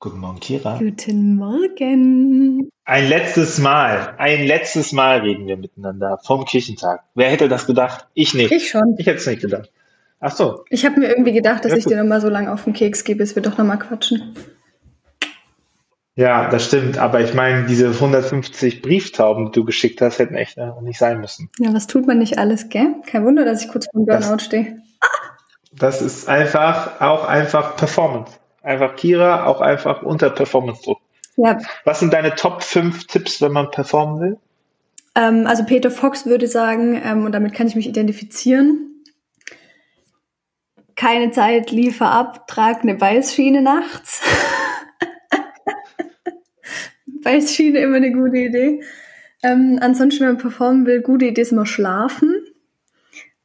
Guten Morgen, Kira. Guten Morgen. Ein letztes Mal, ein letztes Mal reden wir miteinander vom Kirchentag. Wer hätte das gedacht? Ich nicht. Ich schon. Ich hätte es nicht gedacht. Ach so. Ich habe mir irgendwie gedacht, dass Ja, ich gut. dir nochmal so lange auf den Keks gehe, bis wir doch nochmal quatschen. Ja, das stimmt. Aber ich meine, diese 150 Brieftauben, die du geschickt hast, hätten echt äh, nicht sein müssen. Ja, was tut man nicht alles, gell? Kein Wunder, dass ich kurz vor dem Burnout stehe. Das ist einfach, auch einfach Performance. Einfach Kira, auch einfach unter Performance-Druck. Ja, Was sind deine Top 5 Tipps, wenn man performen will? ähm, also Peter Fox würde sagen, ähm, und damit kann ich mich identifizieren, keine Zeit, liefer ab, trag eine Beißschiene nachts. Beißschiene immer eine gute Idee. Ähm, ansonsten, wenn man performen will, gute Idee ist immer schlafen.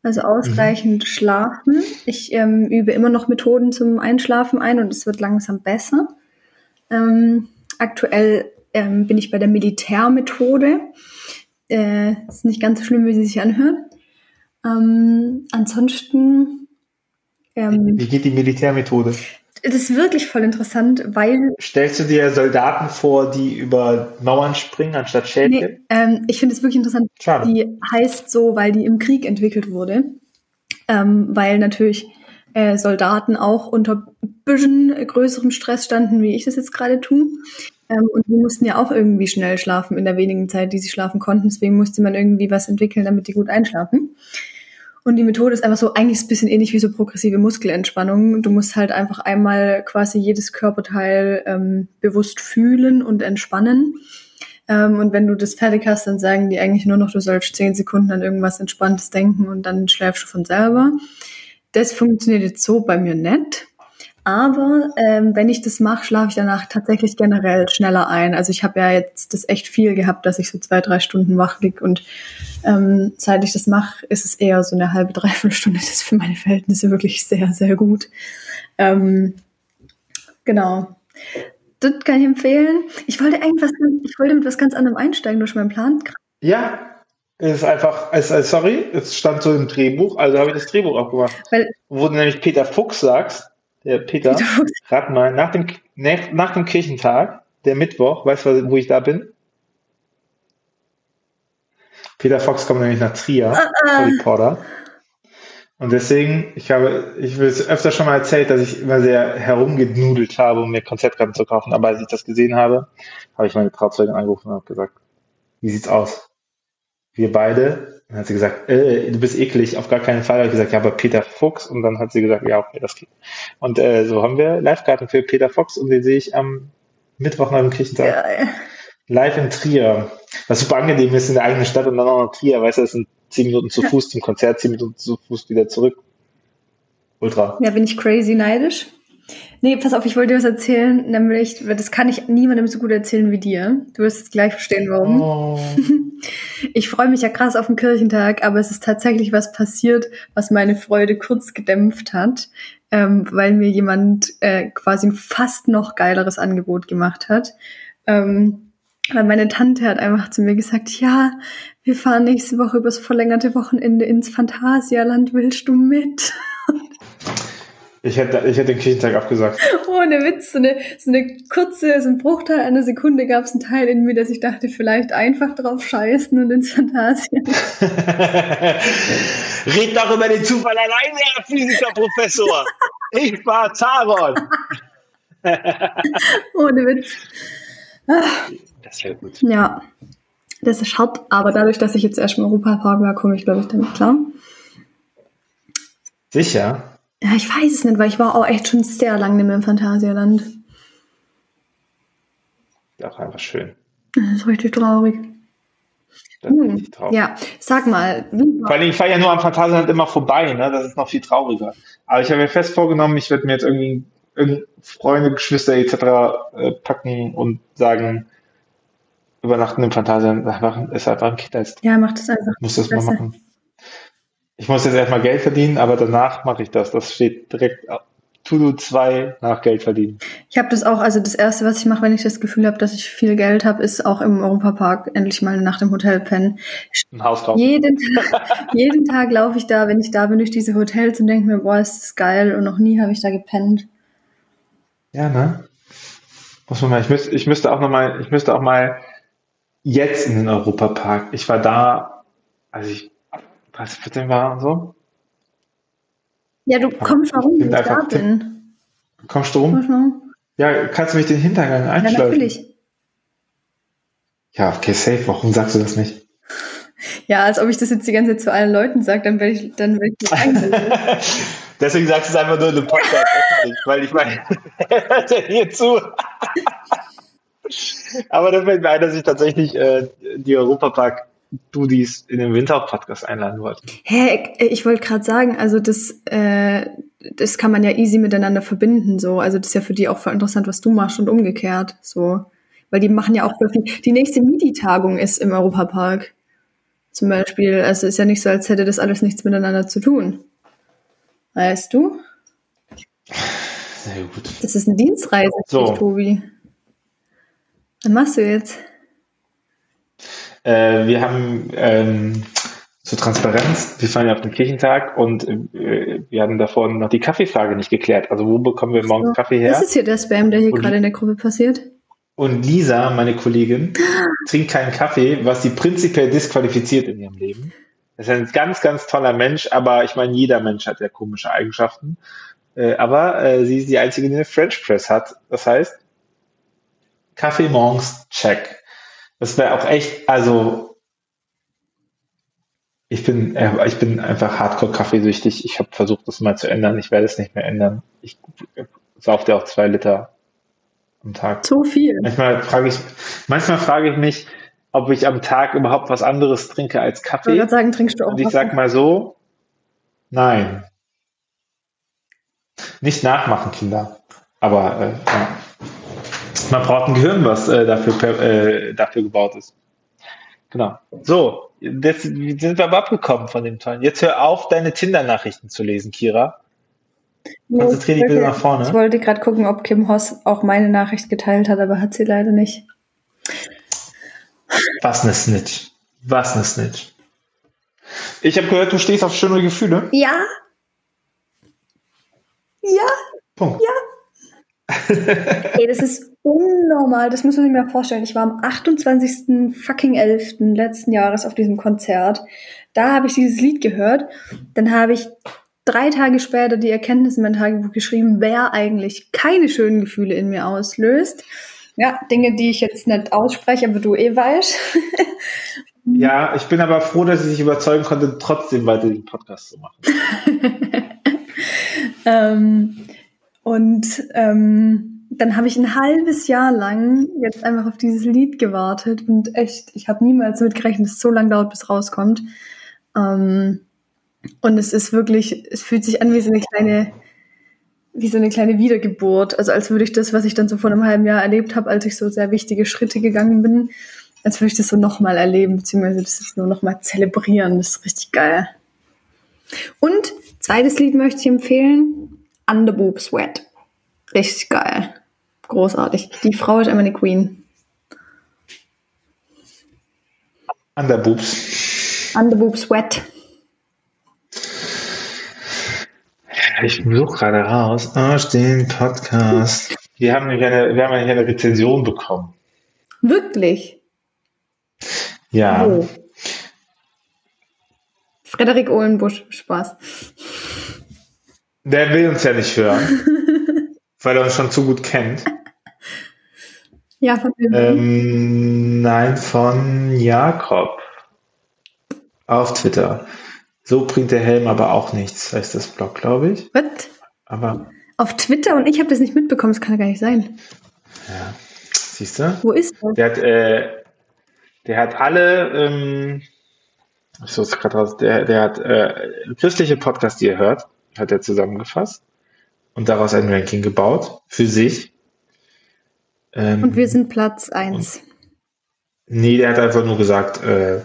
Also ausreichend schlafen. Ich ähm, übe immer noch Methoden zum Einschlafen ein und es wird langsam besser. Ähm, aktuell ähm, bin ich bei der Militärmethode. Äh, ist nicht ganz so schlimm, wie sie sich anhört. Ähm, ansonsten, ähm, Wie geht die Militärmethode? Das ist wirklich voll interessant, weil Stellst du dir Soldaten vor, die über Mauern springen, anstatt Schädel? nee, ähm, ich finde es wirklich interessant. Schade. Die heißt so, weil die im Krieg entwickelt wurde. Ähm, weil natürlich äh, Soldaten auch unter bisschen größerem Stress standen, wie ich das jetzt gerade tue. Ähm, und die mussten ja auch irgendwie schnell schlafen in der wenigen Zeit, die sie schlafen konnten. Deswegen musste man irgendwie was entwickeln, damit die gut einschlafen. Und die Methode ist einfach so, eigentlich ist ein bisschen ähnlich wie so progressive Muskelentspannung. Du musst halt einfach einmal quasi jedes Körperteil ähm, bewusst fühlen und entspannen. Ähm, und wenn du das fertig hast, dann sagen die eigentlich nur noch, du sollst zehn Sekunden an irgendwas Entspanntes denken und dann schläfst du von selber. Das funktioniert jetzt so bei mir nicht. Aber ähm, wenn ich das mache, schlafe ich danach tatsächlich generell schneller ein. Also ich habe ja jetzt das echt viel gehabt, dass ich so zwei, drei Stunden wach lieg und ähm, seit ich das mache, ist es eher so eine halbe, dreiviertel Stunde. Das ist für meine Verhältnisse wirklich sehr, sehr gut. Ähm, genau. Das kann ich empfehlen. Ich wollte irgendwas, ich wollte mit was ganz anderem einsteigen durch meinen Plan. Ja, es ist einfach, es, sorry, es stand so im Drehbuch, also habe ich das Drehbuch auch gemacht. Weil Wo du nämlich Peter Fuchs sagst, der Peter, Peter rat mal, nach dem, nach, dem Kirchentag, der Mittwoch, weißt du, wo ich da bin? Peter Fox kommt nämlich nach Trier, Ah, Harry Potter. Und deswegen, ich habe, ich will es öfter schon mal erzählt, dass ich immer sehr herumgenudelt habe, um mir Konzertkarten zu kaufen. Aber als ich das gesehen habe, habe ich meine Trauzeugin angerufen und habe gesagt, wie sieht's aus? Wir beide. Dann hat sie gesagt, äh, du bist eklig, auf gar keinen Fall. Habe ich gesagt, ja, aber Peter Fuchs. Und dann hat sie gesagt, ja, okay, das geht. Und äh, so haben wir Live-Karten für Peter Fox und den sehe ich am Mittwoch nach dem Kirchentag. Ja, ja. Live in Trier. Was super angenehm ist in der eigenen Stadt und dann auch noch Trier, weißt du, das sind zehn Minuten zu Fuß zum Konzert, zehn Minuten zu Fuß wieder zurück. Ultra. ja, bin ich crazy neidisch. Nee, pass auf, ich wollte dir was erzählen, nämlich, das kann ich niemandem so gut erzählen wie dir. Du wirst es gleich verstehen, warum. Oh. Ich freue mich ja krass auf den Kirchentag, aber es ist tatsächlich was passiert, was meine Freude kurz gedämpft hat, ähm, weil mir jemand äh, quasi ein fast noch geileres Angebot gemacht hat. Ähm, weil meine Tante hat einfach zu mir gesagt, ja, wir fahren nächste Woche übers verlängerte Wochenende ins Phantasialand, willst du mit? Ich hätte, ich hätte den Kirchentag abgesagt. Ohne Witz, so eine, so eine kurze, so ein Bruchteil einer Sekunde gab es einen Teil in mir, dass ich dachte, vielleicht einfach drauf scheißen und ins Phantasialand. Red doch über den Zufall alleine, Herr Physikerprofessor. Ich war Zaron. Ohne Witz. Das wäre gut. Ja, das ist hart, aber dadurch, dass ich jetzt erst im Europapark war, komme ich, glaube ich, damit klar. Sicher? Ja, ich weiß es nicht, weil ich war auch echt schon sehr lange nicht mehr im Phantasialand. Auch einfach schön. Das ist richtig traurig. Das ist Hm. richtig traurig. Ja, sag mal, allem, ich fahre ja nur am Phantasialand immer vorbei, ne? Das ist noch viel trauriger. Aber ich habe mir fest vorgenommen, ich werde mir jetzt irgendwie, irgendwie Freunde, Geschwister etc. Äh, packen und sagen, übernachten im Phantasialand ist einfach ein Kindheitstraum. Ja, mach das einfach. Muss das mal machen. Ich muss jetzt erstmal Geld verdienen, aber danach mache ich das. Das steht direkt To-Do 2 nach Geld verdienen. Ich habe das auch, also das Erste, was ich mache, wenn ich das Gefühl habe, dass ich viel Geld habe, ist auch im Europapark endlich mal eine Nacht im Hotel pennen. Ein Haus kaufen. Jeden Tag, jeden Tag laufe ich da, wenn ich da bin, durch diese Hotels und denke mir, boah, ist das geil und noch nie habe ich da gepennt. Ja, ne? Muss man mal, ich müsste, ich müsste auch noch mal, ich müsste auch mal jetzt in den Europapark. Ich war da, als ich, was 14 war und so. Ja, du kommst mal rum, wenn ich da bin. Kommst du rum? Ja, kannst du mich den Hintergang Ja, einschleifen? natürlich. Ja, okay, safe. Warum sagst du das nicht? Ja, als ob ich das jetzt die ganze Zeit zu allen Leuten sage, dann werde ich, dann werde ich nicht. Deswegen sagst du es einfach nur in einem Podcast öffentlich, weil ich meine, hört ja hier zu. Aber dann fällt mir ein, dass ich tatsächlich äh, die Europapark-Dudis in den Winter-Podcast einladen wollte. Hä, ich wollte gerade sagen, also das, äh, das kann man ja easy miteinander verbinden, so. Also das ist ja für die auch voll interessant, was du machst und umgekehrt, so. Weil die machen ja auch viel. Die nächste MIDI-Tagung ist im Europapark. Zum Beispiel. Also ist ja nicht so, als hätte das alles nichts miteinander zu tun. Weißt du? Sehr gut. Das ist eine Dienstreise, So. Tobi. Was machst du jetzt? Äh, wir haben ähm, zur Transparenz, wir fahren ja auf den Kirchentag und äh, wir hatten davor noch die Kaffeefrage nicht geklärt. Also wo bekommen wir morgens Kaffee her? Das ist hier der Spam, der hier Und- gerade in der Gruppe passiert. Und Lisa, meine Kollegin, trinkt keinen Kaffee, was sie prinzipiell disqualifiziert in ihrem Leben. Das ist ein ganz, ganz toller Mensch, aber ich meine, jeder Mensch hat ja komische Eigenschaften. Äh, aber äh, sie ist die Einzige, die eine French Press hat. Das heißt, Kaffee morgens, check. Das wäre auch echt, also ich bin, äh, ich bin einfach hardcore kaffeesüchtig. Ich habe versucht, das mal zu ändern. Ich werde es nicht mehr ändern. Ich sauf dir auch zwei Liter am Tag. So viel. Manchmal frage ich, manchmal frage ich mich, ob ich am Tag überhaupt was anderes trinke als Ich Kaffee. gerade sagen, trinkst du auch Und ich Kaffee? sag mal so, nein. Nicht nachmachen, Kinder. Aber äh, ja. Man braucht ein Gehirn, was äh, dafür, äh, dafür gebaut ist. Genau. So, jetzt sind wir aber abgekommen von dem tollen. Jetzt hör auf, deine Tinder-Nachrichten zu lesen, Kira. Konzentrier dich bitte nach vorne. Ich wollte gerade gucken, ob Kim Hoss auch meine Nachricht geteilt hat, aber hat sie leider nicht. Was ne Snitch. Was ne Snitch. Ich habe gehört, du stehst auf schöne Gefühle. Ja. Ja. Punkt. Ey, das ist unnormal. Das muss man sich mal vorstellen. Ich war am 28. fucking 11. letzten Jahres auf diesem Konzert. Da habe ich dieses Lied gehört. Dann habe ich drei Tage später die Erkenntnis in mein Tagebuch geschrieben, wer eigentlich keine schönen Gefühle in mir auslöst. Ja, Dinge, die ich jetzt nicht ausspreche, aber du eh weißt. Ja, ich bin aber froh, dass ich dich überzeugen konnte, trotzdem weiter den Podcast zu machen. Ähm, und ähm, dann habe ich ein halbes Jahr lang jetzt einfach auf dieses Lied gewartet und echt, ich habe niemals damit gerechnet, dass es so lange dauert, bis es rauskommt. Ähm, und es ist wirklich, es fühlt sich an wie so eine kleine, wie so eine kleine Wiedergeburt. Also als würde ich das, was ich dann so vor einem halben Jahr erlebt habe, als ich so sehr wichtige Schritte gegangen bin, als würde ich das so nochmal erleben, beziehungsweise das jetzt nur nochmal zelebrieren. Das ist richtig geil. Und zweites Lied möchte ich empfehlen: Underboob Sweat. Richtig geil. Großartig. Die Frau ist einfach eine Queen. Underboobs. Underboob Sweat. Ich suche gerade raus. Aus dem Podcast. Wir haben nämlich eine, wir haben nämlich eine Rezension bekommen. Wirklich. Ja. Oh. Frederik Ohlenbusch. Spaß. Der will uns ja nicht hören, weil er uns schon zu gut kennt. Ja, von dem. Ähm, nein, von Jakob. Auf Twitter. So bringt der Helm aber auch nichts, heißt das Blog, glaube ich. Was? Aber, Auf Twitter und ich habe das nicht mitbekommen. Das kann ja gar nicht sein. ja, siehst du? Wo ist das? Der hat, äh, der hat alle, ähm, ich suche es gerade raus, der, der hat äh, christliche Podcasts, die er hört, hat er zusammengefasst und daraus ein Ranking gebaut für sich. Ähm, Und wir sind Platz 1. Nee, der hat einfach nur gesagt, äh,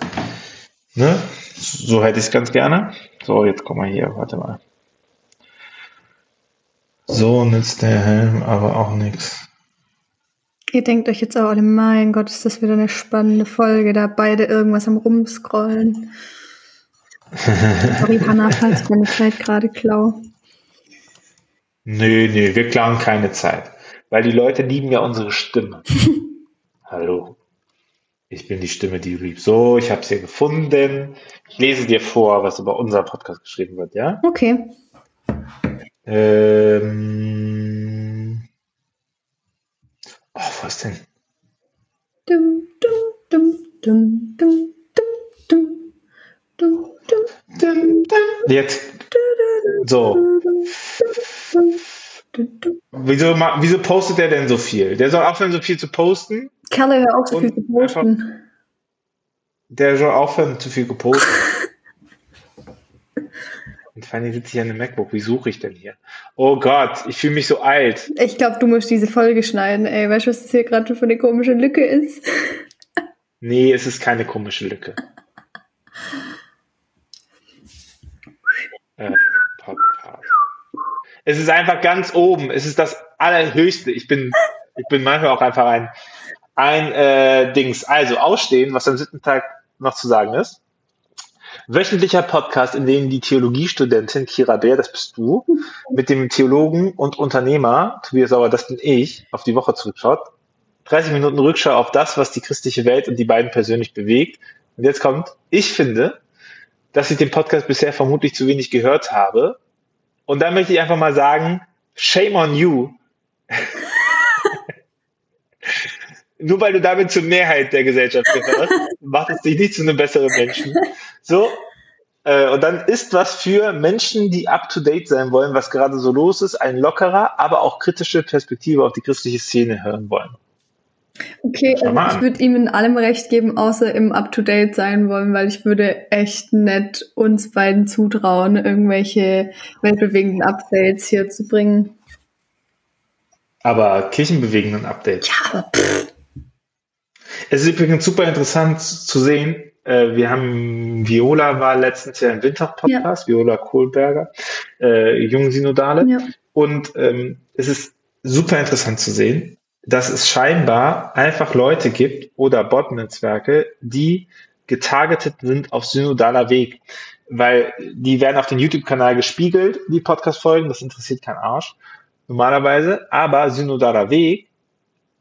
ne, so hätte ich es ganz gerne. So, jetzt komm mal hier, warte mal. So nützt der Helm aber auch nichts. Ihr denkt euch jetzt auch alle, mein Gott, ist das wieder eine spannende Folge, da beide irgendwas am Rumscrollen. Sorry, Hannah, falls ich deine Zeit gerade klau. Nee, nee, wir klauen keine Zeit. weil die Leute lieben ja unsere Stimme. Hallo. Ich bin die Stimme, die du liebst. So, ich habe es hier gefunden. Ich lese dir vor, was über unser Podcast geschrieben wird, ja? Okay. Ähm. Jetzt. So. Wieso, wieso postet der denn so viel? Der soll aufhören, so viel zu posten. Kerle, hör auf, so viel zu posten. Der soll aufhören, zu viel gepostet. Und vor allem sitze ich an einem MacBook. Wie suche ich denn hier? Oh Gott, ich fühle mich so alt. Ich glaube, du musst diese Folge schneiden, ey. Weißt du, was das hier gerade für eine komische Lücke ist? Nee, es ist keine komische Lücke. Äh, Podcast. Es ist einfach ganz oben. Es ist das Allerhöchste. Ich bin, ich bin manchmal auch einfach ein, ein äh, Dings. Also ausstehen, was am siebten Tag noch zu sagen ist. Wöchentlicher Podcast, in dem die Theologiestudentin Kira Bär, das bist du, mit dem Theologen und Unternehmer Tobias Sauer, das bin ich, auf die Woche zurückschaut. 30 Minuten Rückschau auf das, was die christliche Welt und die beiden persönlich bewegt. Und jetzt kommt, ich finde, dass ich den Podcast bisher vermutlich zu wenig gehört habe. Und da möchte ich einfach mal sagen, shame on you. Nur weil du damit zur Mehrheit der Gesellschaft gehörst, macht es dich nicht zu einem besseren Menschen. So, äh, und dann ist was für Menschen, die up to date sein wollen, was gerade so los ist, ein lockerer, aber auch kritische Perspektive auf die christliche Szene hören wollen. Okay, also ich würde ihm in allem recht geben, außer im Up-to-Date sein wollen, weil ich würde echt nett uns beiden zutrauen, irgendwelche weltbewegenden Updates hier zu bringen. Aber kirchenbewegenden Update. Ja, aber pff, Es ist übrigens super interessant zu sehen. äh, Wir haben Viola war letztens ja im Winter-Podcast, Viola Kohlberger, äh, Jungsynodale. ja. Und ähm, es ist super interessant zu sehen, dass es scheinbar einfach Leute gibt oder Bot-Netzwerke, die getargetet sind auf synodaler Weg. Weil die werden auf den YouTube-Kanal gespiegelt, die Podcast-Folgen, das interessiert keinen Arsch normalerweise, aber synodaler Weg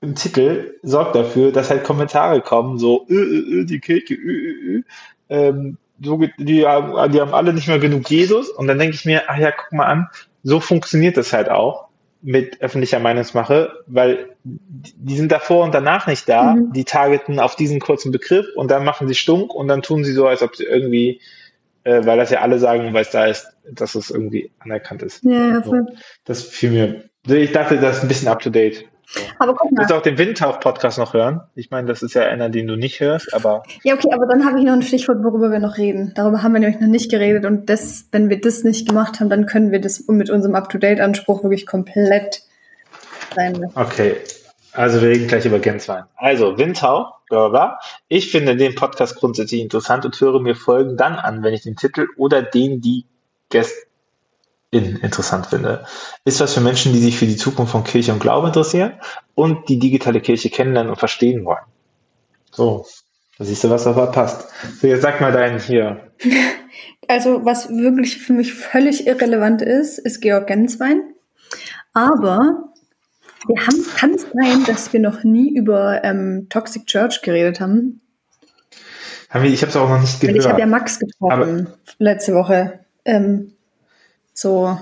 im Titel sorgt dafür, dass halt Kommentare kommen, so, äh, äh, äh, die Kirche, äh, äh, äh, ähm, so, die, haben, die haben alle nicht mehr genug Jesus. Und dann denke ich mir, ach ja, guck mal an, so funktioniert das halt auch mit öffentlicher Meinungsmache, weil die sind davor und danach nicht da, Mhm. die targeten auf diesen kurzen Begriff und dann machen sie stunk und dann tun sie so, als ob sie irgendwie, äh, weil das ja alle sagen, weil es da ist, dass es irgendwie anerkannt ist. Ja, ja, So. voll. Das fiel mir, ich dachte, das ist ein bisschen up to date. Aber guck Du mal. willst auch den Windtauch-Podcast noch hören. Ich meine, das ist ja einer, den du nicht hörst, aber Ja, okay, aber dann habe ich noch ein Stichwort, worüber wir noch reden. Darüber haben wir nämlich noch nicht geredet und das, wenn wir das nicht gemacht haben, dann können wir das mit unserem Up-to-Date-Anspruch wirklich komplett sein lassen. okay. Also wir reden gleich über Genswein. Also Windtauch, bla bla. bla. Ich finde den Podcast grundsätzlich interessant und höre mir Folgen dann an, wenn ich den Titel oder den die Gästin interessant finde. Ist was für Menschen, die sich für die Zukunft von Kirche und Glaube interessieren und die digitale Kirche kennenlernen und verstehen wollen. So, da siehst du, was dabei passt. So, jetzt sag mal deinen hier. Also, was wirklich für mich völlig irrelevant ist, ist Georg Genswein. Aber wir haben, kann es sein, dass wir noch nie über ähm, Toxic Church geredet haben? Haben wir, ich habe es auch noch nicht Weil gehört. ich habe ja Max getroffen letzte Woche. Ähm, so,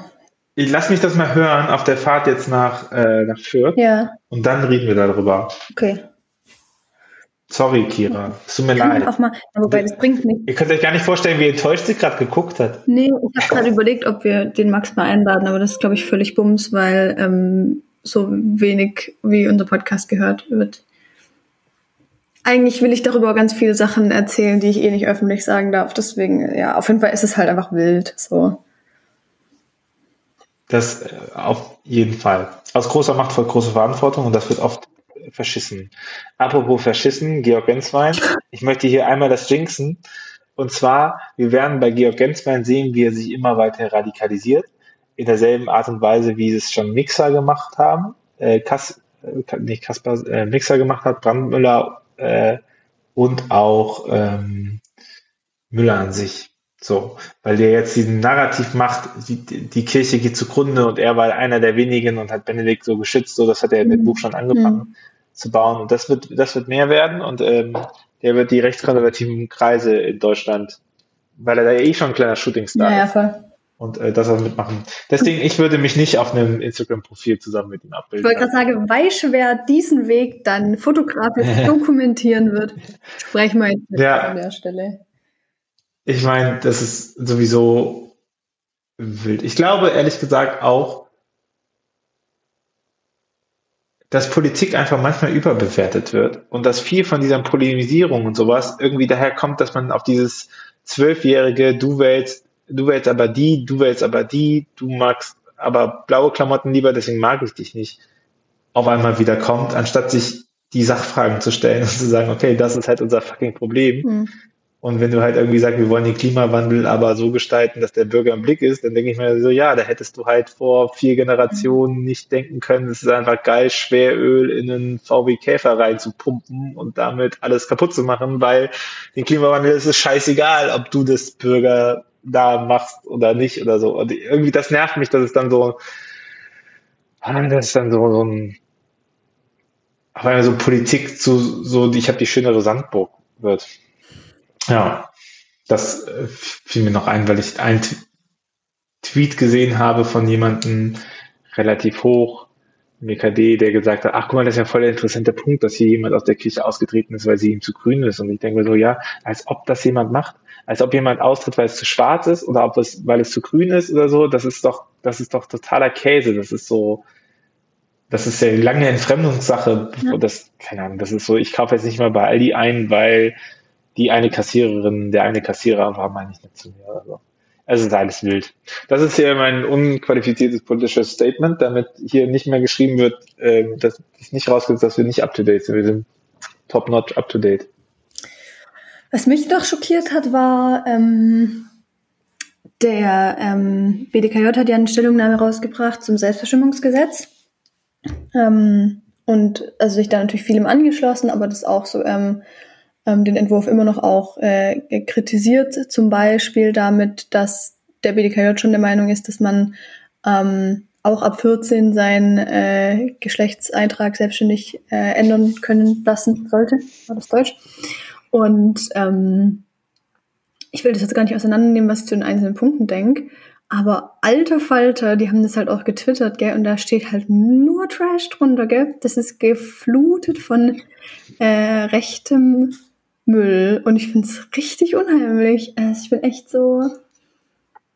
Ich lass mich das mal hören auf der Fahrt jetzt nach, äh, nach Fürth ja, und dann reden wir darüber. okay. Sorry, Kira. Es tut mir leid. auch mal, wobei das bringt nichts. Ihr könnt euch gar nicht vorstellen, wie enttäuscht sie gerade geguckt hat. Nee, ich habe gerade überlegt, ob wir den Max mal einladen, aber das ist, glaube ich, völlig bums, weil ähm, so wenig wie unser Podcast gehört wird. Eigentlich will ich darüber ganz viele Sachen erzählen, die ich eh nicht öffentlich sagen darf. Deswegen, ja, auf jeden Fall ist es halt einfach wild. So. Das äh, auf jeden Fall. Aus großer Macht folgt große Verantwortung und das wird oft verschissen. Apropos verschissen, Georg Genswein. Ich möchte hier einmal das jinxen. Und zwar, wir werden bei Georg Genswein sehen, wie er sich immer weiter radikalisiert. In derselben Art und Weise, wie es schon Mixer gemacht haben. Äh, Kas, äh, nicht Kasper, äh, Mixer gemacht hat, Brandmüller äh, und auch ähm, Müller an sich. So, weil der jetzt diesen Narrativ macht, die, die Kirche geht zugrunde und er war einer der wenigen und hat Benedikt so geschützt, so das hat er in dem Buch schon angefangen mhm. zu bauen. Und das wird, das wird mehr werden und ähm, der wird die rechtskonservativen Kreise in Deutschland, weil er da eh schon ein kleiner Shootingstar ja, ist. Ja, voll und äh, das auch mitmachen. Deswegen, ich würde mich nicht auf einem Instagram-Profil zusammen mit ihm abbilden. Ich wollte gerade sagen, weiß wer diesen Weg dann fotografisch dokumentieren wird, sprechen wir jetzt ja. an der Stelle. Ich meine, das ist sowieso wild. Ich glaube ehrlich gesagt auch, dass Politik einfach manchmal überbewertet wird und dass viel von dieser Polemisierung und sowas irgendwie daher kommt, dass man auf dieses zwölfjährige, du wählst du wählst aber die, du wählst aber die, du magst aber blaue Klamotten lieber, deswegen mag ich dich nicht, auf einmal wieder kommt, anstatt sich die Sachfragen zu stellen und zu sagen, okay, das ist halt unser fucking Problem. Mhm. Und wenn du halt irgendwie sagst, wir wollen den Klimawandel aber so gestalten, dass der Bürger im Blick ist, dann denke ich mir so, ja, da hättest du halt vor vier Generationen nicht denken können, es ist einfach geil, Schweröl in einen VW Käfer reinzupumpen und damit alles kaputt zu machen, weil den Klimawandel ist es scheißegal, ob du das Bürger da machst oder nicht oder so. Und irgendwie das nervt mich, dass es dann so, ah, das ist dann so, so ein, auf so Politik zu, so, ich habe die schönere Sandburg wird. Ja, das äh, fiel mir noch ein, weil ich einen Tweet gesehen habe von jemandem relativ hoch, MKD, der gesagt hat, ach guck mal, das ist ja voll der interessante Punkt, dass hier jemand aus der Kirche ausgetreten ist, weil sie ihm zu grün ist. Und ich denke mir so, ja, als ob das jemand macht als ob jemand austritt, weil es zu schwarz ist oder ob es, weil es zu grün ist oder so. Das ist doch, das ist doch totaler Käse. Das ist so, das ist ja lange Entfremdungssache. Ja. Das, keine Ahnung, das ist so, ich kaufe jetzt nicht mal bei Aldi ein, weil die eine Kassiererin, der eine Kassierer war, meine ich nicht zu mir oder so. Es ist alles wild. Das ist hier mein unqualifiziertes politisches Statement, damit hier nicht mehr geschrieben wird, äh, dass es nicht rauskommt, dass wir nicht up to date sind. Wir sind top notch up to date. Was mich doch schockiert hat, war, ähm, der ähm, BDKJ hat ja eine Stellungnahme rausgebracht zum Selbstbestimmungsgesetz. Ähm, und also sich da natürlich vielem angeschlossen, aber das auch so ähm, ähm, den Entwurf immer noch auch äh, kritisiert, zum Beispiel damit, dass der BDKJ schon der Meinung ist, dass man ähm, auch ab 14 seinen äh, Geschlechtseintrag selbstständig äh, ändern können lassen sollte. War das Deutsch? Und ähm, ich will das jetzt gar nicht auseinandernehmen, was ich zu den einzelnen Punkten denke. Aber alte Falter, die haben das halt auch getwittert, gell? Und da steht halt nur Trash drunter, gell? Das ist geflutet von äh, rechtem Müll. Und ich finde es richtig unheimlich. Also ich bin echt so.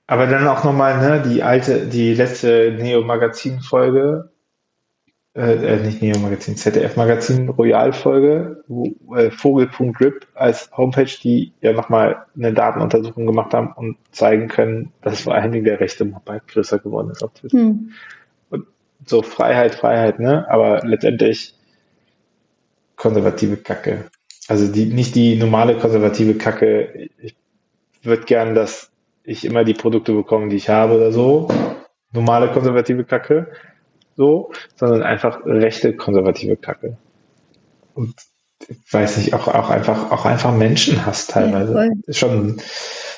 Aber dann auch nochmal, ne, die alte, die letzte Neo-Magazin-Folge, äh, äh, nicht Neo Magazin, ZDF Magazin Royal-Folge, äh, Vogel.rip als Homepage, die ja nochmal eine Datenuntersuchung gemacht haben und zeigen können, dass vor allen Dingen der rechte Mobile größer geworden ist auf Twitter. Hm. Und so Freiheit, Freiheit, ne? Aber letztendlich konservative Kacke. Also die, nicht die normale konservative Kacke. Ich würde gern, dass ich immer die Produkte bekomme, die ich habe oder so. Normale konservative Kacke so, sondern einfach rechte konservative Kacke. Und ich weiß nicht, auch, auch einfach, auch einfach Menschenhass teilweise. Ja, ist schon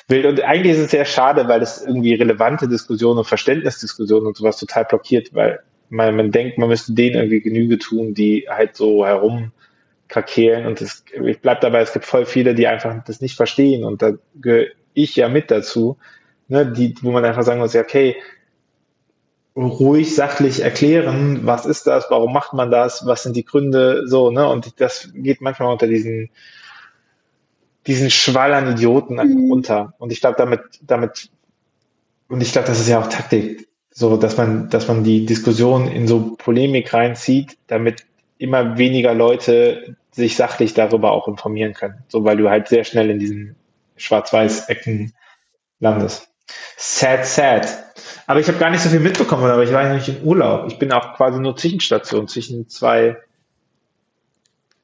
wild. Und eigentlich ist es sehr schade, weil es irgendwie relevante Diskussionen und Verständnisdiskussionen und sowas total blockiert, weil man, man denkt, man müsste denen irgendwie Genüge tun, die halt so herumkrakehlen. Und es, ich bleib dabei, es gibt voll viele, die einfach das nicht verstehen. Und da gehöre ich ja mit dazu, ne, die, wo man einfach sagen muss, ja, okay, ruhig sachlich erklären, was ist das, warum macht man das, was sind die Gründe, so, ne? Und das geht manchmal unter diesen, diesen Schwall an Idioten einfach mhm. unter. Und ich glaube, damit, damit, und ich glaube, das ist ja auch Taktik, so, dass man, dass man die Diskussion in so Polemik reinzieht, damit immer weniger Leute sich sachlich darüber auch informieren können. So, weil du halt sehr schnell in diesen Schwarz-Weiß-Ecken landest. Sad, sad. Aber ich habe gar nicht so viel mitbekommen, aber ich war ja nicht in Urlaub. Ich bin auch quasi nur Zwischenstation zwischen zwei,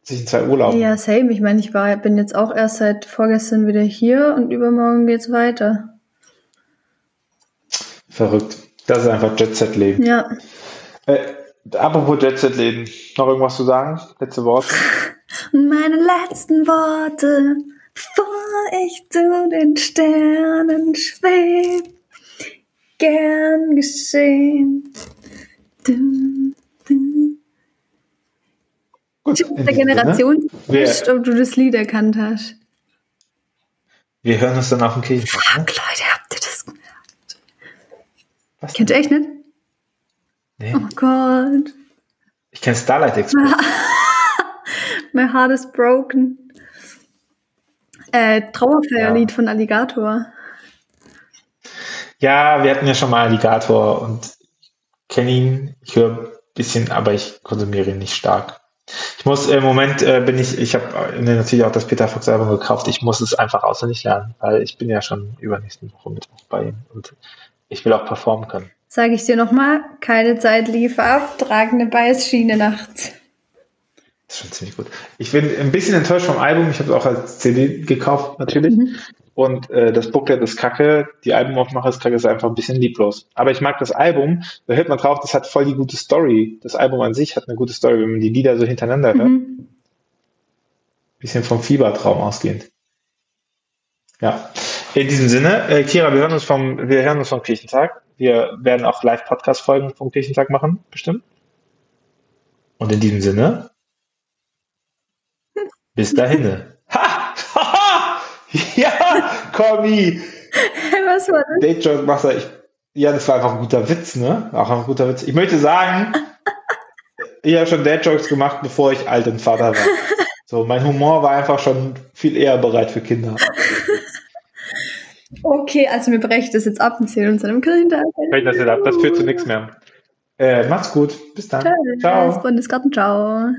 zwischen zwei Urlauben. Ja, same. Ich meine, ich war, bin jetzt auch erst seit vorgestern wieder hier und übermorgen geht's weiter. Verrückt. Das ist einfach Jet Set Leben. Ja. Äh, apropos Jet Set Leben, noch irgendwas zu sagen? Letzte Worte? Meine letzten Worte Bevor ich zu den Sternen schweb, gern geschehen. Dum, dum. Gut, Ich der Generation nicht, ob du das Lied erkannt hast. wir hören uns dann auf dem. Ne? Fuck, Leute, habt ihr das gemerkt? Was Kennt ihr echt nicht? Nee, Oh Gott. ich kenne Starlight Express. My heart is broken. Äh, Trauerfeierlied Ja. von Alligator. Ja, wir hatten ja schon mal Alligator und kenne ihn. Ich höre ein bisschen, aber ich konsumiere ihn nicht stark. Ich muss im Moment äh, bin ich, ich habe natürlich auch das Peter Fox Album gekauft. Ich muss es einfach auswendig lernen, weil ich bin ja schon übernächsten Woche Mittwoch bei ihm und ich will auch performen können. Sage ich dir nochmal, keine Zeit lief ab, tragende Beißschiene nachts. Das ist schon ziemlich gut. Ich bin ein bisschen enttäuscht vom Album. Ich habe es auch als CD gekauft, natürlich. Und äh, das Booklet ist kacke. Die Albumaufmache ist kacke, ist einfach ein bisschen lieblos. Aber ich mag das Album. Da hört man drauf, das hat voll die gute Story. Das Album an sich hat eine gute Story, wenn man die Lieder so hintereinander hört. Mhm. Bisschen vom Fiebertraum ausgehend. Ja. In diesem Sinne, äh, Kira, wir hören uns vom, wir hören uns vom Kirchentag. Wir werden auch Live-Podcast-Folgen vom Kirchentag machen, bestimmt. Und in diesem Sinne, bis dahin. Ha! Ha! Ja, Kommi! Was war das? Date Joke Master. Ich, ja, das war einfach ein guter Witz, ne? Auch ein guter Witz. Ich möchte sagen, ich habe schon Date Jokes gemacht, bevor ich alt und Vater war. So, mein Humor war einfach schon viel eher bereit für Kinder. Okay, also wir brechen das jetzt ab und sehen uns an einem Kirchentag. Vielleicht das jetzt ab. Das führt zu nichts mehr. Äh, macht's gut. Bis dann. Tschüss, Ciao. Bundesgarten, ciao.